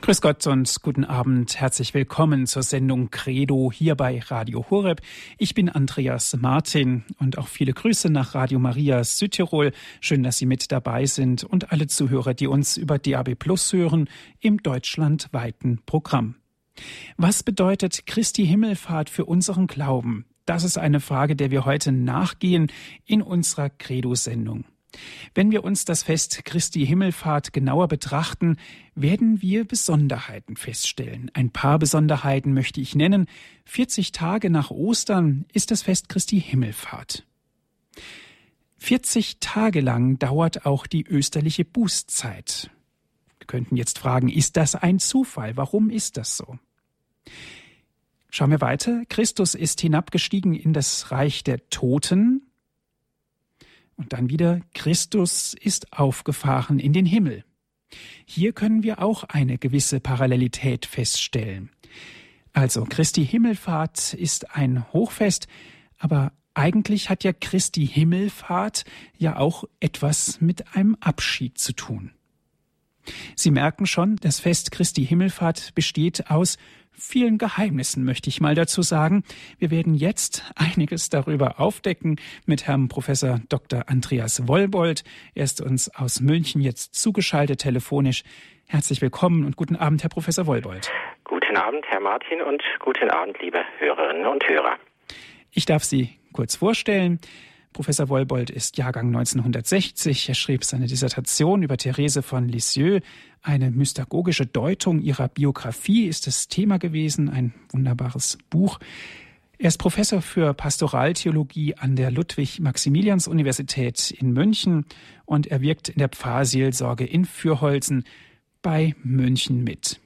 Grüß Gott und guten Abend. Herzlich willkommen zur Sendung Credo hier bei Radio Horeb. Ich bin Andreas Martin und auch viele Grüße nach Radio Maria Südtirol. Schön, dass Sie mit dabei sind und alle Zuhörer, die uns über DAB Plus hören im deutschlandweiten Programm. Was bedeutet Christi Himmelfahrt für unseren Glauben? Das ist eine Frage, der wir heute nachgehen in unserer Credo-Sendung. Wenn wir uns das Fest Christi Himmelfahrt genauer betrachten, werden wir Besonderheiten feststellen. Ein paar Besonderheiten möchte ich nennen. 40 Tage nach Ostern ist das Fest Christi Himmelfahrt. 40 Tage lang dauert auch die österliche Bußzeit. Wir könnten jetzt fragen, ist das ein Zufall? Warum ist das so? Schauen wir weiter. Christus ist hinabgestiegen in das Reich der Toten. Und dann wieder, Christus ist aufgefahren in den Himmel. Hier können wir auch eine gewisse Parallelität feststellen. Also Christi Himmelfahrt ist ein Hochfest, aber eigentlich hat ja Christi Himmelfahrt ja auch etwas mit einem Abschied zu tun. Sie merken schon, das Fest Christi Himmelfahrt besteht aus vielen Geheimnissen, möchte ich mal dazu sagen. Wir werden jetzt einiges darüber aufdecken mit Herrn Professor Dr. Andreas Wollbold. Er ist uns aus München jetzt zugeschaltet telefonisch. Herzlich willkommen und guten Abend, Herr Professor Wollbold. Guten Abend, Herr Martin, und guten Abend, liebe Hörerinnen und Hörer. Ich darf Sie kurz vorstellen. Professor Wollbold ist Jahrgang 1960. Er schrieb seine Dissertation über Therese von Lisieux. Eine mystagogische Deutung ihrer Biografie ist das Thema gewesen. Ein wunderbares Buch. Er ist Professor für Pastoraltheologie an der Ludwig-Maximilians-Universität in München und er wirkt in der Pfarrseelsorge in Fürholzen bei München mit.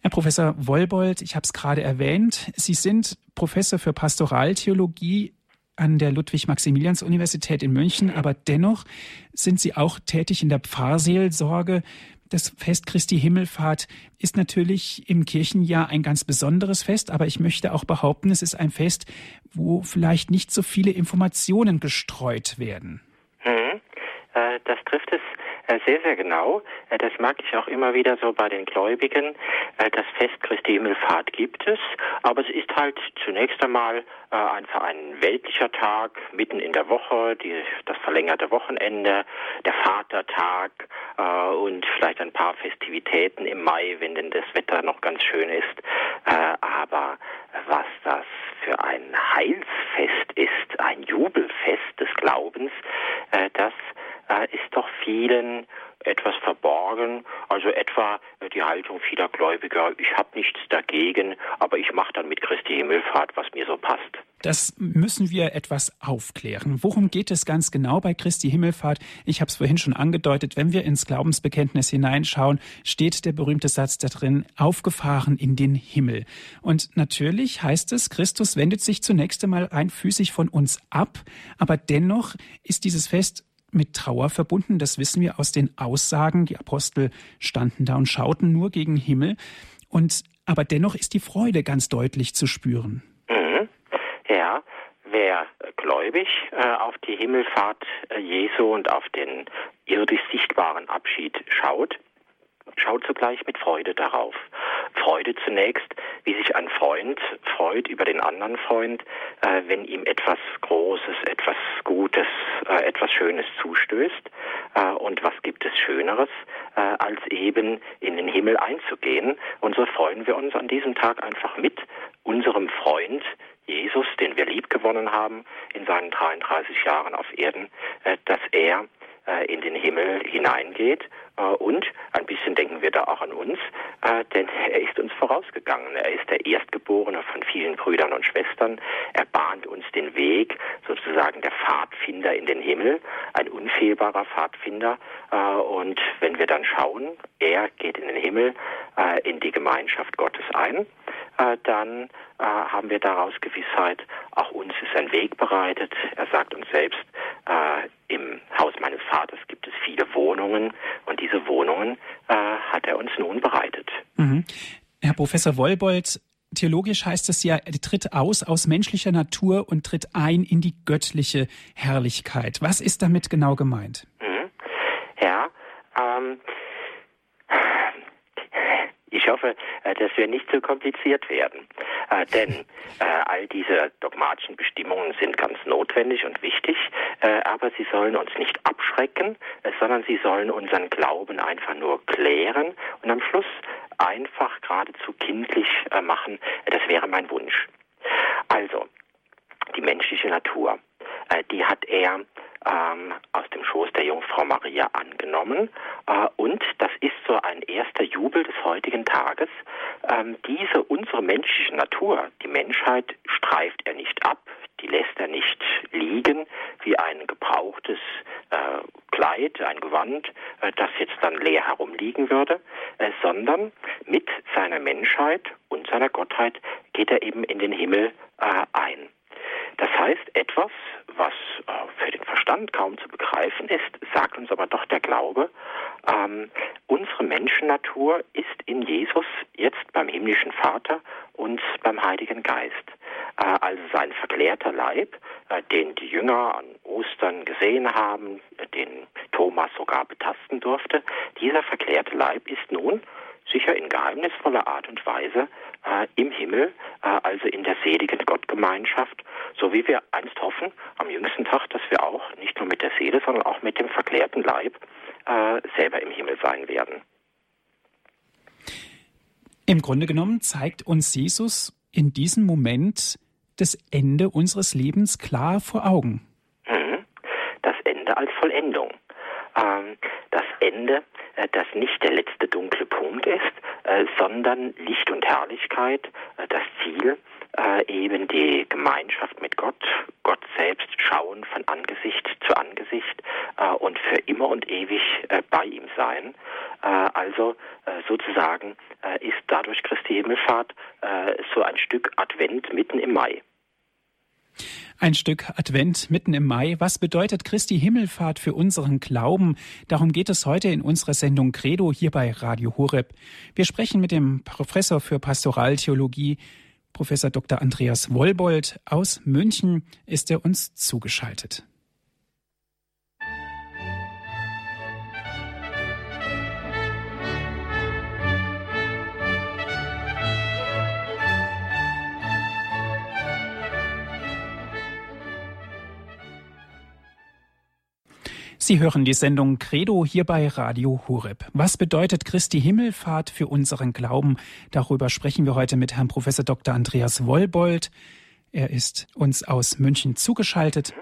Herr Professor Wollbold, ich habe es gerade erwähnt, Sie sind Professor für Pastoraltheologie an der Ludwig-Maximilians-Universität in München, aber dennoch sind Sie auch tätig in der Pfarrseelsorge. Das Fest Christi Himmelfahrt ist natürlich im Kirchenjahr ein ganz besonderes Fest, aber ich möchte auch behaupten, es ist ein Fest, wo vielleicht nicht so viele Informationen gestreut werden. Hm. Das trifft es sehr, sehr genau. Äh, das mag ich auch immer wieder so bei den Gläubigen. Äh, das Fest Christi Himmelfahrt gibt es, aber es ist halt zunächst einmal einfach ein weltlicher Tag mitten in der Woche, die, das verlängerte Wochenende, der Vatertag und vielleicht ein paar Festivitäten im Mai, wenn denn das Wetter noch ganz schön ist. aber was das für ein Heilsfest ist, ein Jubelfest des Glaubens, das äh, ist doch vielen etwas verborgen, also etwa äh, die Haltung vieler Gläubiger, ich habe nichts dagegen, aber ich mache dann mit Christi Himmelfahrt, was mir so passt. Das müssen wir etwas aufklären. Worum geht es ganz genau bei Christi Himmelfahrt? Ich habe es vorhin schon angedeutet, wenn wir ins Glaubensbekenntnis hineinschauen, steht der berühmte Satz da drin, aufgefahren in den Himmel. Und natürlich heißt es, Christus wendet sich zunächst einmal rein physisch von uns ab, aber dennoch ist dieses Fest mit Trauer verbunden. Das wissen wir aus den Aussagen. Die Apostel standen da und schauten nur gegen Himmel. Und aber dennoch ist die Freude ganz deutlich zu spüren. Mhm. Ja, wer gläubig äh, auf die Himmelfahrt äh, Jesu und auf den irdisch sichtbaren Abschied schaut, schaut zugleich mit Freude darauf. Freude zunächst, wie sich ein Freund freut über den anderen Freund, äh, wenn ihm etwas Großes, etwas Gutes, äh, etwas Schönes zustößt. Äh, und was gibt es Schöneres, äh, als eben in den Himmel einzugehen? Und so freuen wir uns an diesem Tag einfach mit unserem Freund, Jesus, den wir lieb gewonnen haben in seinen 33 Jahren auf Erden, äh, dass er in den Himmel hineingeht. Äh, und ein bisschen denken wir da auch an uns, äh, denn er ist uns vorausgegangen. Er ist der Erstgeborene von vielen Brüdern und Schwestern. Er bahnt uns den Weg, sozusagen der Pfadfinder in den Himmel, ein unfehlbarer Pfadfinder. Und wenn wir dann schauen, er geht in den Himmel, in die Gemeinschaft Gottes ein, dann haben wir daraus Gewissheit, auch uns ist ein Weg bereitet. Er sagt uns selbst, im Haus meines Vaters gibt es viele Wohnungen und diese Wohnungen äh, hat er uns nun bereitet. Mhm. Herr Professor Wollbold, theologisch heißt es ja, er tritt aus aus menschlicher Natur und tritt ein in die göttliche Herrlichkeit. Was ist damit genau gemeint? Mhm. Ja, ähm, ich hoffe, äh, dass wir nicht zu kompliziert werden. Äh, denn äh, all diese dogmatischen Bestimmungen sind ganz notwendig und wichtig, aber sie sollen uns nicht abschrecken, sondern sie sollen unseren Glauben einfach nur klären und am Schluss einfach geradezu kindlich machen. Das wäre mein Wunsch. Also, die menschliche Natur, die hat er ähm, aus dem Schoß der Jungfrau Maria angenommen. Äh, und das ist so ein erster Jubel des heutigen Tages. Ähm, diese unsere menschliche Natur, die Menschheit streift er nicht ab, die lässt er nicht liegen wie ein gebrauchtes äh, Kleid, ein Gewand, äh, das jetzt dann leer herumliegen würde, äh, sondern mit seiner Menschheit und seiner Gottheit geht er eben in den Himmel äh, ein. Das heißt, etwas, was äh, für den Verstand kaum zu begreifen ist, sagt uns aber doch der Glaube, ähm, unsere Menschennatur ist in Jesus jetzt beim himmlischen Vater und beim Heiligen Geist. Äh, also sein verklärter Leib, äh, den die Jünger an Ostern gesehen haben, äh, den Thomas sogar betasten durfte, dieser verklärte Leib ist nun sicher in geheimnisvoller Art und Weise im Himmel, äh, also in der seligen Gottgemeinschaft, so wie wir einst hoffen, am jüngsten Tag, dass wir auch nicht nur mit der Seele, sondern auch mit dem verklärten Leib äh, selber im Himmel sein werden. Im Grunde genommen zeigt uns Jesus in diesem Moment das Ende unseres Lebens klar vor Augen. Mhm. Das Ende als Vollendung. Ähm, das Ende äh, das nicht der letzte dunkle Punkt ist, äh, sondern Licht und Herrlichkeit, äh, das Ziel, eben die Gemeinschaft mit Gott, Gott selbst schauen von Angesicht zu Angesicht und für immer und ewig bei ihm sein. Also sozusagen ist dadurch Christi Himmelfahrt so ein Stück Advent mitten im Mai. Ein Stück Advent mitten im Mai. Was bedeutet Christi Himmelfahrt für unseren Glauben? Darum geht es heute in unserer Sendung Credo hier bei Radio Horeb. Wir sprechen mit dem Professor für Pastoraltheologie, Professor Dr. Andreas Wollbold aus München ist er uns zugeschaltet. Sie hören die Sendung Credo hier bei Radio Horeb. Was bedeutet Christi Himmelfahrt für unseren Glauben? Darüber sprechen wir heute mit Herrn Professor Dr. Andreas Wollbold. Er ist uns aus München zugeschaltet.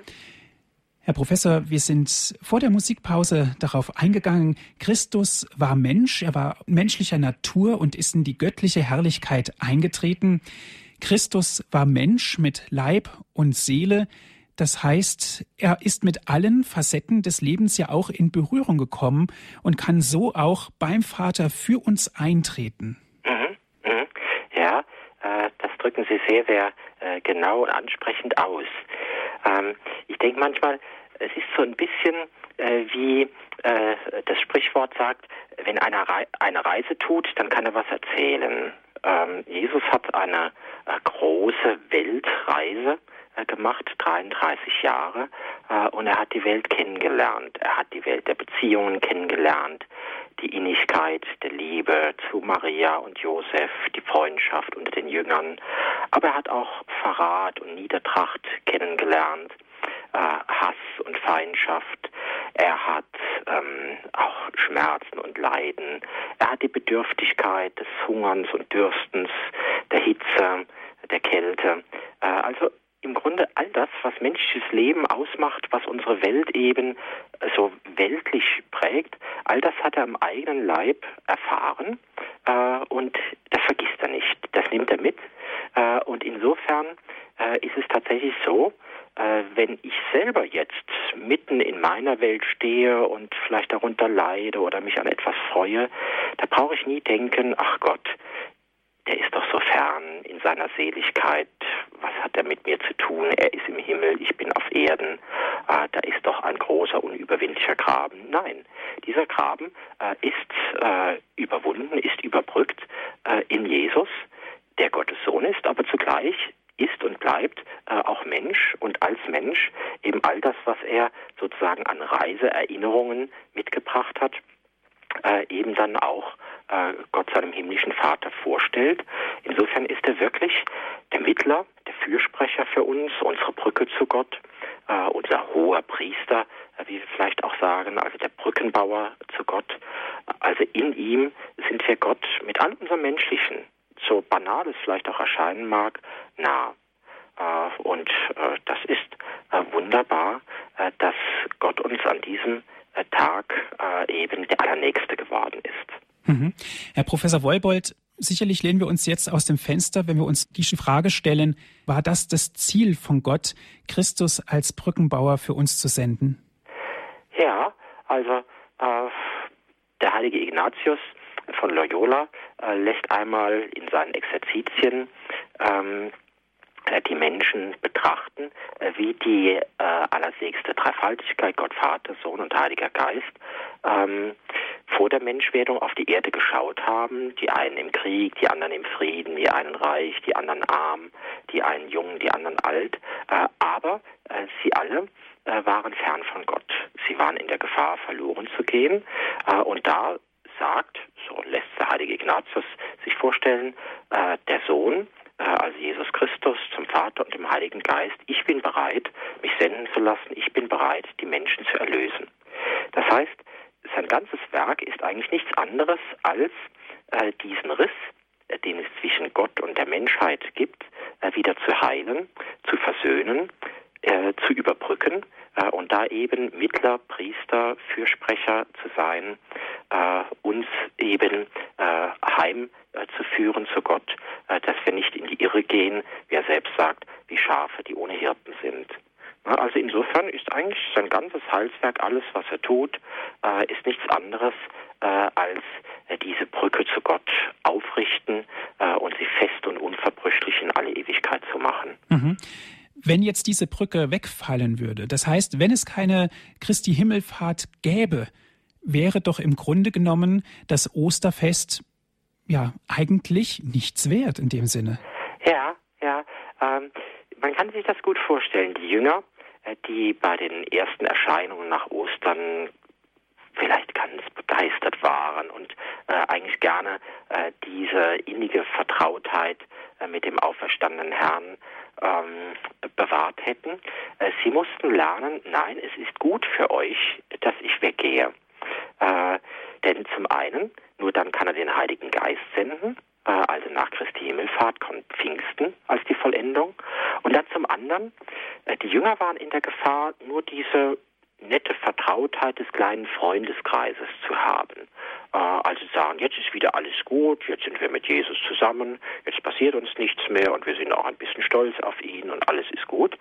Herr Professor, wir sind vor der Musikpause darauf eingegangen, Christus war Mensch, er war menschlicher Natur und ist in die göttliche Herrlichkeit eingetreten. Christus war Mensch mit Leib und Seele. Das heißt, er ist mit allen Facetten des Lebens ja auch in Berührung gekommen und kann so auch beim Vater für uns eintreten. Mhm, mhm. Ja, äh, das drücken Sie sehr, sehr äh, genau und ansprechend aus. Ähm, ich denke manchmal, es ist so ein bisschen äh, wie äh, das Sprichwort sagt, wenn einer Re eine Reise tut, dann kann er was erzählen. Ähm, Jesus hat eine äh, große Weltreise gemacht, 33 Jahre, äh, und er hat die Welt kennengelernt. Er hat die Welt der Beziehungen kennengelernt, die Innigkeit der Liebe zu Maria und Josef, die Freundschaft unter den Jüngern. Aber er hat auch Verrat und Niedertracht kennengelernt, äh, Hass und Feindschaft. Er hat ähm, auch Schmerzen und Leiden. Er hat die Bedürftigkeit des Hungerns und Dürstens, der Hitze, der Kälte. Äh, also im Grunde all das, was menschliches Leben ausmacht, was unsere Welt eben so weltlich prägt, all das hat er am eigenen Leib erfahren äh, und das vergisst er nicht. Das nimmt er mit. Äh, und insofern äh, ist es tatsächlich so, äh, wenn ich selber jetzt mitten in meiner Welt stehe und vielleicht darunter leide oder mich an etwas freue, da brauche ich nie denken, ach Gott, der ist doch so fern in seiner Seligkeit. Was hat er mit mir zu tun? Er ist im Himmel, ich bin auf Erden. Ah, da ist doch ein großer, unüberwindlicher Graben. Nein, dieser Graben äh, ist äh, überwunden, ist überbrückt äh, in Jesus, der Gottes Sohn ist, aber zugleich ist und bleibt äh, auch Mensch und als Mensch eben all das, was er sozusagen an Reiseerinnerungen mitgebracht hat, äh, eben dann auch äh, Gott seinem himmlischen Vater vorstellt. Insofern ist er wirklich der Mittler, der Fürsprecher für uns, unsere Brücke zu Gott, äh, unser hoher Priester, äh, wie wir vielleicht auch sagen, also der Brückenbauer zu Gott. Also in ihm sind wir Gott mit all unserem Menschlichen, so banal es vielleicht auch erscheinen mag, nah. Äh, und äh, das ist wunderbar, dass Gott uns an diesem Tag eben der Allernächste geworden ist. Mhm. Herr Professor Wolbold, sicherlich lehnen wir uns jetzt aus dem Fenster, wenn wir uns diese Frage stellen, war das das Ziel von Gott, Christus als Brückenbauer für uns zu senden? Ja, also äh, der heilige Ignatius von Loyola äh, lässt einmal in seinen Exerzitien ähm, äh, die Menschen betrachten, äh, wie die äh, allerseligste Dreifaltigkeit, Gott Vater, Sohn und Heiliger Geist, ähm, vor der Menschwerdung auf die Erde geschaut haben, die einen im Krieg, die anderen im Frieden, die einen reich, die anderen arm, die einen jung, die anderen alt, äh, aber äh, sie alle äh, waren fern von Gott. Sie waren in der Gefahr, verloren zu gehen. Und da sagt, so lässt der heilige Ignatius sich vorstellen, der Sohn äh, also Jesus Christus, zum Vater und dem Heiligen Geist, ich bin bereit, mich senden zu lassen, ich bin bereit, die Menschen zu erlösen. Das heißt, sein ganzes Werk ist eigentlich nichts anderes als äh, diesen Riss, äh, den es zwischen Gott und der Menschheit gibt, äh, wieder zu heilen, zu versöhnen, äh, zu überbrücken äh, und da eben Mittler, Priester, Fürsprecher zu sein, uns eben heimzuführen zu Gott, dass wir nicht in die Irre gehen, wie er selbst sagt, wie Schafe, die ohne Hirten sind. Also insofern ist eigentlich sein ganzes Heilswerk, alles, was er tut, ist nichts anderes als diese Brücke zu Gott aufrichten und sie fest und unverbrüchlich in alle Ewigkeit zu machen. Mhm. Wenn jetzt diese Brücke wegfallen würde, das heißt, wenn es keine Christi Himmelfahrt gäbe, wäre doch im Grunde genommen das Osterfest ja eigentlich nichts wert in dem Sinne. Ja, ja. Ähm, man kann sich das gut vorstellen. Die Jünger, äh, die bei den ersten Erscheinungen nach Ostern vielleicht ganz begeistert waren und äh, eigentlich gerne äh, diese innige Vertrautheit äh, mit dem auferstandenen Herrn ähm, bewahrt hätten. Äh, sie mussten lernen, nein, es ist gut für euch, dass ich weggehe. Äh, denn zum einen, nur dann kann er den Heiligen Geist senden, äh, also nach Christi Himmelfahrt kommt Pfingsten als die Vollendung. Und dann zum anderen, äh, die Jünger waren in der Gefahr, nur diese nette Vertrautheit des kleinen Freundeskreises zu haben. Äh, also sagen, jetzt ist wieder alles gut, jetzt sind wir mit Jesus zusammen, jetzt passiert uns nichts mehr und wir sind auch ein bisschen stolz auf ihn und alles ist gut.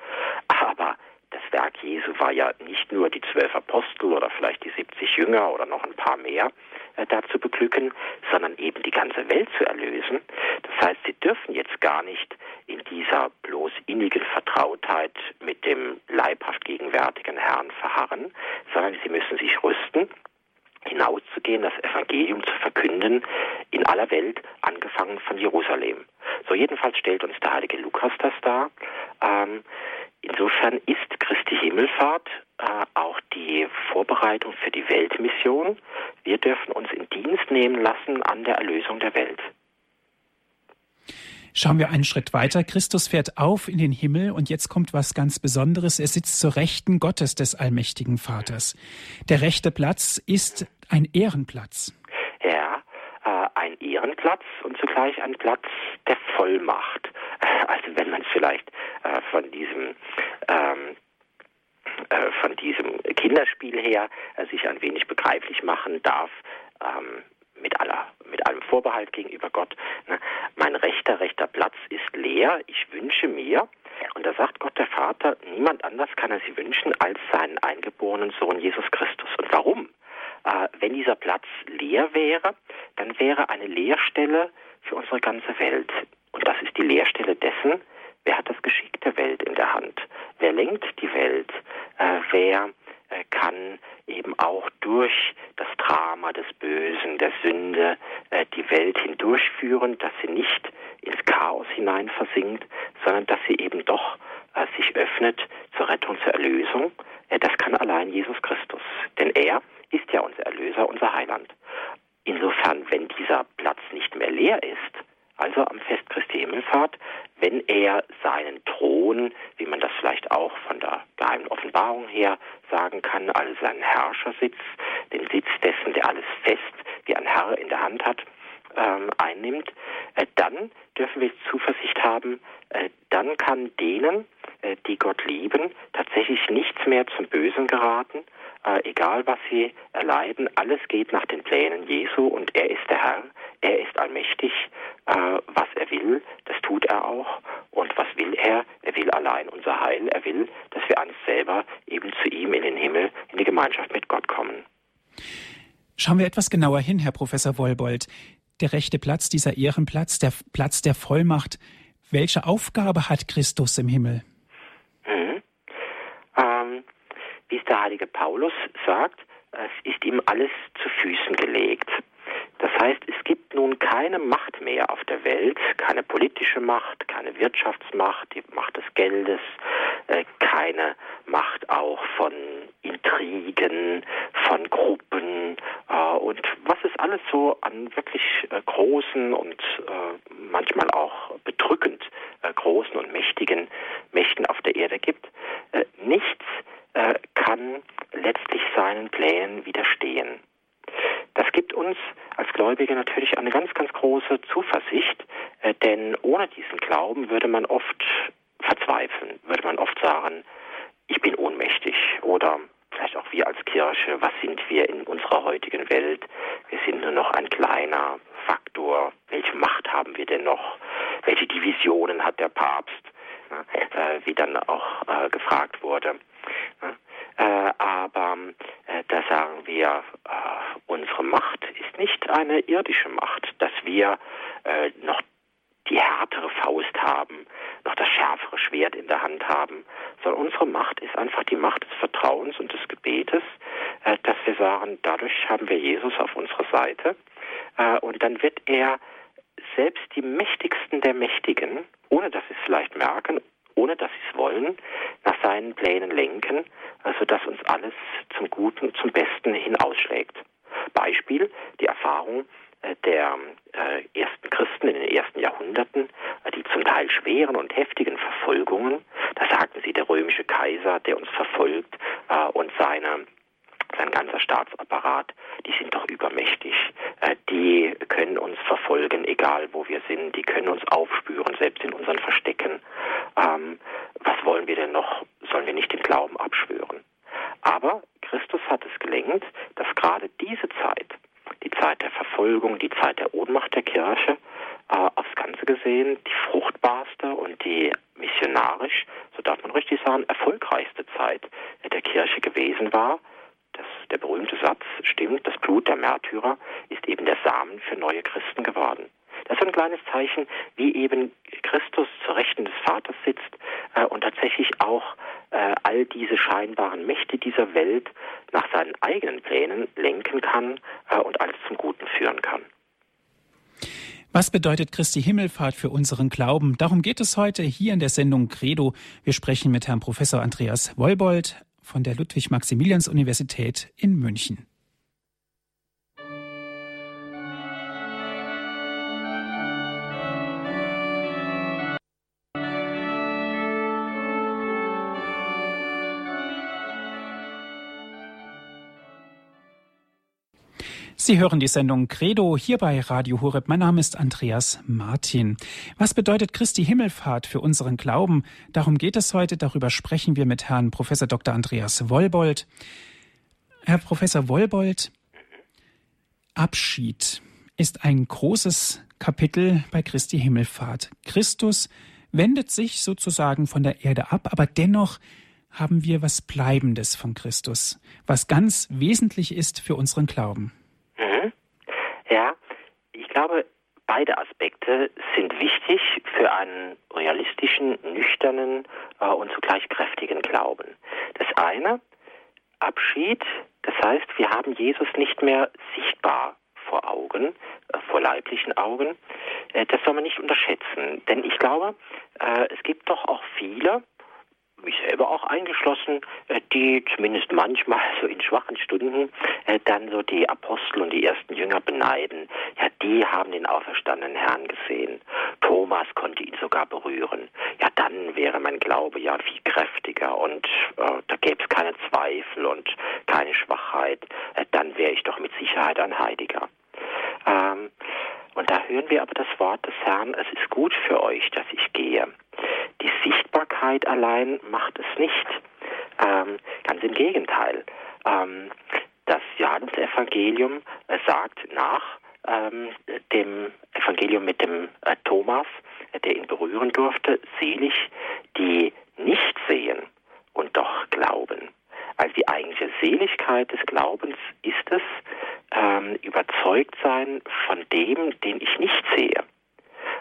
Aber das Werk Jesu war ja nicht nur die zwölf Apostel oder vielleicht die 70 Jünger oder noch ein paar mehr äh, dazu beglücken, sondern eben die ganze Welt zu erlösen. Das heißt, sie dürfen jetzt gar nicht in dieser bloß innigen Vertrautheit mit dem leibhaft gegenwärtigen Herrn verharren, sondern sie müssen sich rüsten hinauszugehen, das Evangelium zu verkünden in aller Welt, angefangen von Jerusalem. So jedenfalls stellt uns der heilige Lukas das dar. Ähm, Insofern ist Christi Himmelfahrt äh, auch die Vorbereitung für die Weltmission. Wir dürfen uns in Dienst nehmen lassen an der Erlösung der Welt. Schauen wir einen Schritt weiter. Christus fährt auf in den Himmel und jetzt kommt was ganz Besonderes. Er sitzt zur Rechten Gottes des allmächtigen Vaters. Der rechte Platz ist ein Ehrenplatz. Ja, äh, ein Ehrenplatz und zugleich ein Platz der Vollmacht. Also wenn man es vielleicht äh, von diesem ähm, äh, von diesem Kinderspiel her äh, sich ein wenig begreiflich machen darf, ähm, mit aller mit allem Vorbehalt gegenüber Gott. Ne? Mein rechter rechter Platz ist leer. Ich wünsche mir und da sagt Gott der Vater, niemand anders kann er sie wünschen als seinen eingeborenen Sohn Jesus Christus. Und warum? Äh, wenn dieser Platz leer wäre, dann wäre eine Leerstelle für unsere ganze Welt. Und das ist die Leerstelle dessen, wer hat das Geschick der Welt in der Hand? Wer lenkt die Welt? Äh, wer äh, kann eben auch durch das Drama des Bösen, der Sünde, äh, die Welt hindurchführen, dass sie nicht ins Chaos hinein versinkt, sondern dass sie eben doch äh, sich öffnet zur Rettung, zur Erlösung. Äh, das kann allein Jesus Christus. Denn er ist ja unser Erlöser, unser Heiland. insofern, wenn dieser Platz nicht mehr leer ist, also am Fest Christi Himmelfahrt, wenn er seinen Thron, wie man das vielleicht auch von der geheimen Offenbarung her sagen kann, also seinen Herrschersitz, den Sitz dessen, der alles fest wie ein Herr in der Hand hat, ähm, einnimmt, äh, dann dürfen wir Zuversicht haben, äh, dann kann denen, äh, die Gott lieben, tatsächlich nichts mehr zum Bösen geraten, äh, egal was sie erleiden, alles geht nach den Plänen Jesu und er ist der Herr, er ist allmächtig, äh, was er will, das tut er auch und was will er? Er will allein unser Heil, er will, dass wir einst selber eben zu ihm in den Himmel, in die Gemeinschaft mit Gott kommen. Schauen wir etwas genauer hin, Herr Professor Wollbold. Der rechte Platz, dieser Ehrenplatz, der Platz der Vollmacht, welche Aufgabe hat Christus im Himmel? Mhm. Ähm, wie es der heilige Paulus sagt, es ist ihm alles zu Füßen gelegt. Das heißt, es gibt nun keine Macht mehr auf der Welt, keine politische Macht, keine Wirtschaftsmacht, die Macht des Geldes, äh, keine Macht auch von Intrigen, von Gruppen äh, und was es alles so an wirklich äh, großen und manchmal auch bedrückend großen und mächtigen Mächten auf der Erde gibt. Nichts kann letztlich seinen Plänen widerstehen. Das gibt uns als Gläubige natürlich eine ganz, ganz große Zuversicht, äh, denn ohne diesen Glauben würde man oft verzweifeln, würde man oft sagen, ich bin ohnmächtig oder vielleicht auch wir als Kirche, was sind wir in unserer heutigen Welt? Wir sind nur noch ein kleiner Faktor. Welche Macht haben wir denn noch? Welche Divisionen hat der Papst? Äh, wie dann auch äh, gefragt wurde. Äh, aber äh, da sagen wir, äh, unsere Macht ist nicht eine irdische Macht, dass wir äh, noch die härtere Faust haben, noch das schärfere Schwert in der Hand haben, sondern unsere Macht ist einfach die Macht des Vertrauens und des Gebetes, äh, dass wir sagen, dadurch haben wir Jesus auf unserer Seite. Äh, und dann wird er selbst die Mächtigsten der Mächtigen, ohne dass sie es vielleicht merken, ohne dass sie es wollen, nach seinen Plänen lenken, also dass uns alles zum Guten, zum Besten hin ausschlägt. Beispiel die Erfahrung äh, der äh, ersten Christen in den ersten Jahrhunderten, äh, die zum Teil schweren und heftigen Verfolgungen, da sagten sie, der römische Kaiser, der uns verfolgt und seine sein ganzer Staatsapparat, die sind doch übermächtig. Äh, die können uns verfolgen, egal wo wir sind. Die können uns aufspüren, selbst in unseren Verstecken. Ähm, was wollen wir denn noch? Sollen wir nicht den Glauben abschwören? Aber Christus hat es gelenkt, dass gerade diese Zeit, die Zeit der Verfolgung, die Zeit der Ohnmacht der Kirche, äh, aufs Ganze gesehen die fruchtbarste und die missionarisch, so darf man richtig sagen, erfolgreichste Zeit der Kirche gewesen war das, der berühmte Satz stimmt, das Blut der Märtyrer ist eben der Samen für neue Christen geworden. Das ist ein kleines Zeichen, wie eben Christus zur Rechten des Vaters sitzt äh, und tatsächlich auch äh, all diese scheinbaren Mächte dieser Welt nach seinen eigenen Plänen lenken kann äh, und alles zum Guten führen kann. Was bedeutet Christi Himmelfahrt für unseren Glauben? Darum geht es heute hier in der Sendung Credo. Wir sprechen mit Herrn Professor Andreas Wollbold, von der Ludwig-Maximilians-Universität in München. Sie hören die Sendung Credo hier bei Radio Horeb. Mein Name ist Andreas Martin. Was bedeutet Christi Himmelfahrt für unseren Glauben? Darum geht es heute. Darüber sprechen wir mit Herrn Professor Dr. Andreas Wollbold. Herr Professor Wollbold, Abschied ist ein großes Kapitel bei Christi Himmelfahrt. Christus wendet sich sozusagen von der Erde ab, aber dennoch haben wir was Bleibendes von Christus, was ganz wesentlich ist für unseren Glauben. Glaube, beide Aspekte sind wichtig für einen realistischen, nüchternen äh, und zugleich kräftigen Glauben. Das eine, Abschied, das heißt, wir haben Jesus nicht mehr sichtbar vor Augen, äh, vor leiblichen Augen. Äh, das soll man nicht unterschätzen, denn ich glaube, äh, es gibt doch auch viele, mich selber auch eingeschlossen, äh, die zumindest manchmal so in schwachen Stunden äh, dann so die Apostel und die ersten Jünger beneiden. Ja, die haben den auferstandenen Herrn gesehen. Thomas konnte ihn sogar berühren. Ja, dann wäre mein Glaube ja viel kräftiger und äh, da gäbe es keine Zweifel und keine Schwachheit. Äh, dann wäre ich doch mit Sicherheit ein Heiliger. Ähm, und da hören wir aber das Wort des Herrn, es ist gut für euch, dass ich gehe. Die Sichtbarkeit allein macht es nicht. Ähm, ganz im Gegenteil. Ähm, das Johannesevangelium äh, sagt nach ähm, dem Evangelium mit dem äh, Thomas, äh, der ihn berühren durfte, selig, die nicht sehen und doch glauben. Also die eigentliche Seligkeit des Glaubens ist es, ähm, überzeugt sein von dem, den ich nicht sehe.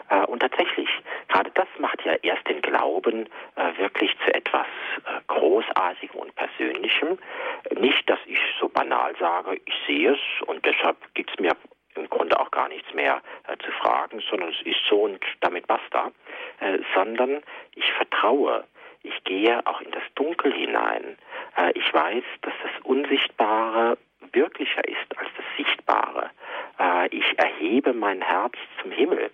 Äh, und tatsächlich, gerade das macht ja erst den Glauben äh, wirklich zu etwas äh, Großartigem und Persönlichem. Nicht, dass ich so banal sage, ich sehe es und deshalb gibt es mir im Grunde auch gar nichts mehr äh, zu fragen, sondern es ist so und damit basta, äh, sondern ich vertraue, ich gehe auch in das Dunkel hinein. Äh, ich weiß, dass das Unsichtbare wirklicher ist als das Sichtbare. Ich erhebe mein Herz zum Himmel.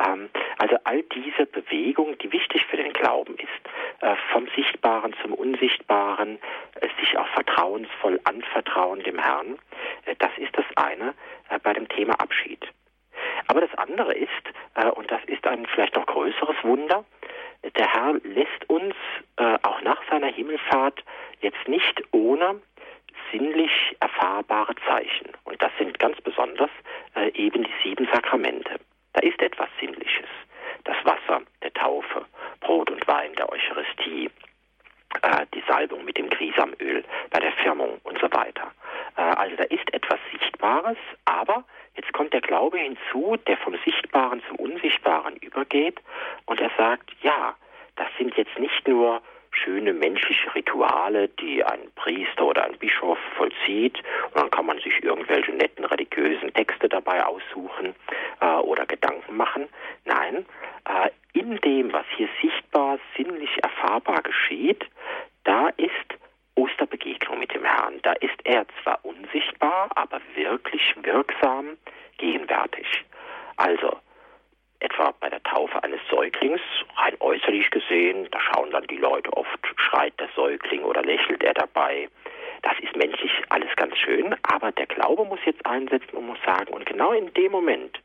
Ähm, also all diese Bewegung, die wichtig für den Glauben ist, äh, vom Sichtbaren zum Unsichtbaren, äh, sich auch vertrauensvoll anvertrauen dem Herrn, äh, das ist das eine bei dem Thema Abschied. Aber das andere ist, und das ist ein vielleicht noch größeres Wunder, der Herr lässt uns auch nach seiner Himmelfahrt jetzt nicht ohne sinnlich erfahrbare Zeichen. Und das sind ganz besonders äh, eben die sieben Sakramente. Da ist etwas Sinnliches. Das Wasser der Taufe, Brot und Wein der Eucharistie, äh, die Salbung mit dem Grisamöl bei der Firmung und so weiter. Äh, also da ist etwas Sichtbares, aber jetzt kommt der Glaube hinzu, der vom Sichtbaren zum Unsichtbaren übergeht und er sagt, ja, das sind jetzt nicht nur schöne menschliche Rituale, die ein Priester oder ein Bischof vollzieht. Und dann kann man sich irgendwelche netten religiösen Texte dabei aussuchen äh, oder Gedanken machen. Nein, äh, in dem, was hier sichtbar, sinnlich erfahrbar geschieht, da ist Osterbegegnung mit dem Herrn. Da ist er zwar unsichtbar, aber wirklich wirksam gegenwärtig. Also etwa bei der Taufe eines Säuglings, rein äußerlich gesehen, da schauen dann die Leute oft, schreit der Säugling oder lächelt er dabei. Das ist menschlich alles ganz schön, aber der Glaube muss jetzt einsetzen und muss sagen, und genau in dem Moment,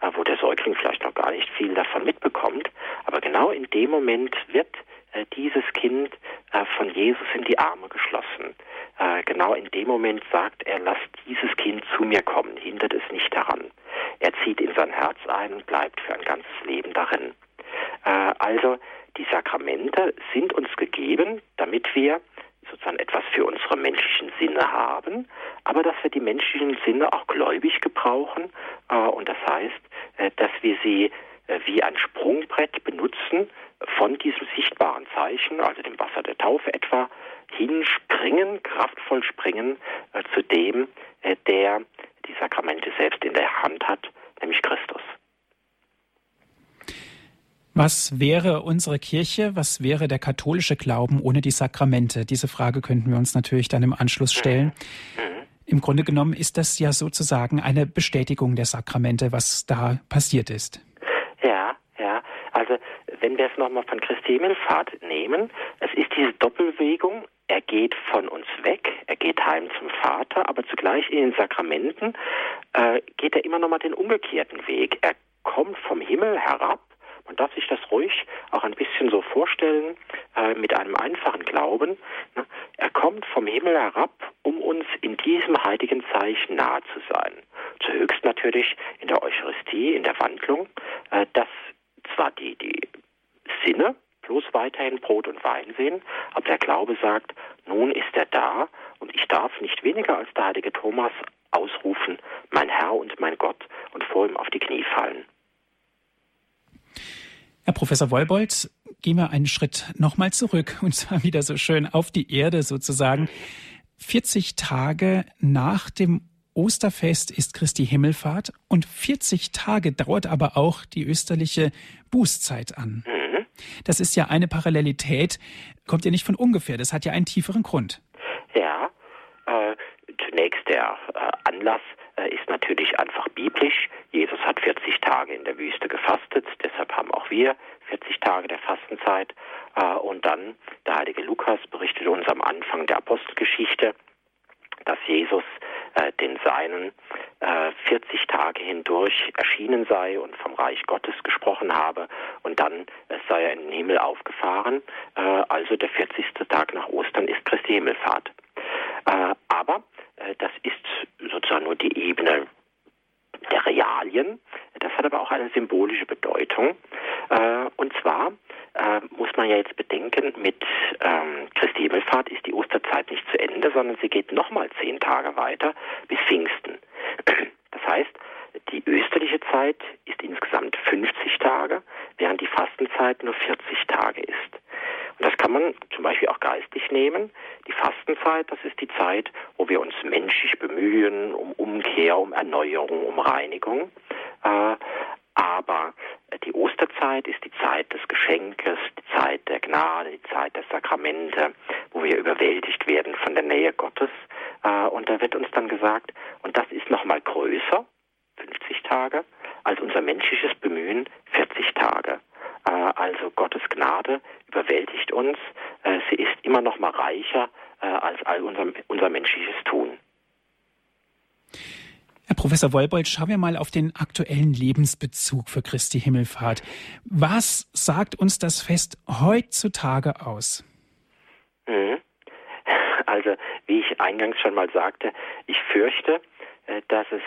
äh, wo der Säugling vielleicht noch gar nicht viel davon mitbekommt, aber genau in dem Moment wird äh, dieses Kind äh, von Jesus in die Arme geschlossen. Genau in dem Moment sagt er, lasst dieses Kind zu mir kommen, hindert es nicht daran. Er zieht in sein Herz ein und bleibt für ein ganzes Leben darin. Also die Sakramente sind uns gegeben, damit wir sozusagen etwas für unsere menschlichen Sinne haben, aber dass wir die menschlichen Sinne auch gläubig gebrauchen und das heißt, dass wir sie wie ein Sprungbrett benutzen, von diesem sichtbaren Zeichen, also dem Wasser der Taufe etwa, hinspringen, kraftvoll springen äh, zu dem, äh, der die Sakramente selbst in der Hand hat, nämlich Christus. Was wäre unsere Kirche, was wäre der katholische Glauben ohne die Sakramente? Diese Frage könnten wir uns natürlich dann im Anschluss stellen. Mhm. mhm. Im Grunde genommen ist das ja sozusagen eine Bestätigung der Sakramente, was da passiert ist. Ja, ja. Also wenn wir es nochmal von Christi Himmelfahrt nehmen, es ist diese Doppelbewegung, er geht von uns weg, er geht heim zum Vater, aber zugleich in den Sakramenten äh, geht er immer nochmal den umgekehrten Weg. Er kommt vom Himmel herab, man darf sich das ruhig auch ein bisschen so vorstellen, äh, mit einem einfachen Glauben. Ne? Er kommt vom Himmel herab, um uns in diesem heiligen Zeichen nahe zu sein. Zuhöchst natürlich in der Eucharistie, in der Wandlung, äh, dass zwar die, die Sinne bloß weiterhin Brot und Wein sehen, aber der Glaube sagt, nun ist er da und ich darf nicht weniger als der heilige Thomas ausrufen, mein Herr und mein Gott und vor ihm auf die Knie fallen. Herr Professor Wolbold, gehen wir einen Schritt nochmal zurück und zwar wieder so schön auf die Erde sozusagen. 40 Tage nach dem Osterfest ist Christi Himmelfahrt und 40 Tage dauert aber auch die österliche Bußzeit an. Mhm. Das ist ja eine Parallelität, kommt ja nicht von ungefähr, das hat ja einen tieferen Grund. Ja, äh, zunächst der äh, Anlass ist natürlich einfach biblisch. Jesus hat 40 Tage in der Wüste gefastet, deshalb haben auch wir 40 Tage der Fastenzeit. Äh, und dann, der heilige Lukas berichtet uns am Anfang der Apostelgeschichte, dass Jesus äh, den Seinen äh, 40 Tage hindurch erschienen sei und vom Reich Gottes gesprochen habe und dann äh, sei er in den Himmel aufgefahren. Äh, also der 40. Tag nach Ostern ist Christi Himmelfahrt. Äh, aber äh, das ist sozusagen nur die Ebene der Realien. Das hat aber auch eine symbolische Bedeutung. Äh, und zwar muss man ja jetzt bedenken, mit ähm, Christi Himmelfahrt ist die Osterzeit nicht zu Ende, sondern sie geht nochmal zehn Tage weiter bis Pfingsten. Das heißt, die österliche Zeit ist insgesamt 50 Tage, während die Fastenzeit nur 40 Tage ist. Und das kann man zum Beispiel auch geistig nehmen. Die Fastenzeit, das ist die Zeit, wo wir uns menschlich bemühen, um Umkehr, um Erneuerung, um Reinigung. Äh, aber die Osterzeit ist die Zeit des Geschenkes, die Zeit der Gnade, die Zeit der Sakramente, wo wir überwältigt werden von der Nähe Gottes. Äh, und da wird uns dann gesagt, und das ist nochmal größer, 50 Tage, als unser menschliches Bemühen, 40 Tage. Äh, also Gottes Gnade überwältigt uns. Äh, sie ist immer noch mal reicher äh, als all unser, unser menschliches Tun. Herr Professor Wolbold, schauen wir mal auf den aktuellen Lebensbezug für Christi Himmelfahrt. Was sagt uns das Fest heutzutage aus? Mhm. Also, wie ich eingangs schon mal sagte, ich fürchte, dass es